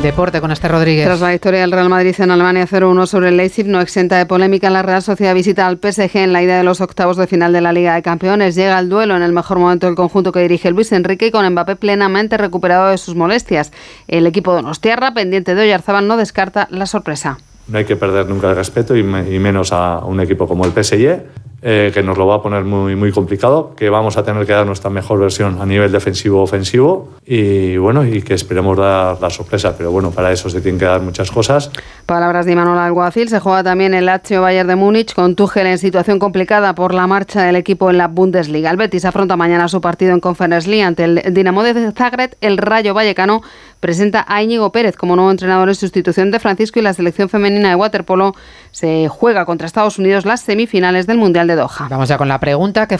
el deporte con este Rodríguez. Tras la victoria del Real Madrid en Alemania 0-1 sobre el Leipzig, no exenta de polémica, la Real Sociedad visita al PSG en la ida de los octavos de final de la Liga de Campeones. Llega el duelo en el mejor momento del conjunto que dirige Luis Enrique y con Mbappé plenamente recuperado de sus molestias. El equipo de Nostierra, pendiente de Oyarzábal, no descarta la sorpresa. No hay que perder nunca el respeto y, menos a un equipo como el PSG eh, que nos lo va a poner muy, muy complicado, que vamos a tener que dar nuestra mejor versión a nivel defensivo-ofensivo y bueno, y que esperemos dar la sorpresa, pero bueno, para eso se tienen que dar muchas cosas. Palabras de Manuel Alguacil, se juega también el Lazio Bayern de Múnich con Tuchel en situación complicada por la marcha del equipo en la Bundesliga. El Betis afronta mañana su partido en Conference League ante el Dinamo de Zagreb, el Rayo Vallecano presenta a Íñigo Pérez como nuevo entrenador en sustitución de Francisco y la selección femenina de waterpolo se juega contra Estados Unidos las semifinales del Mundial Vamos ya con la pregunta que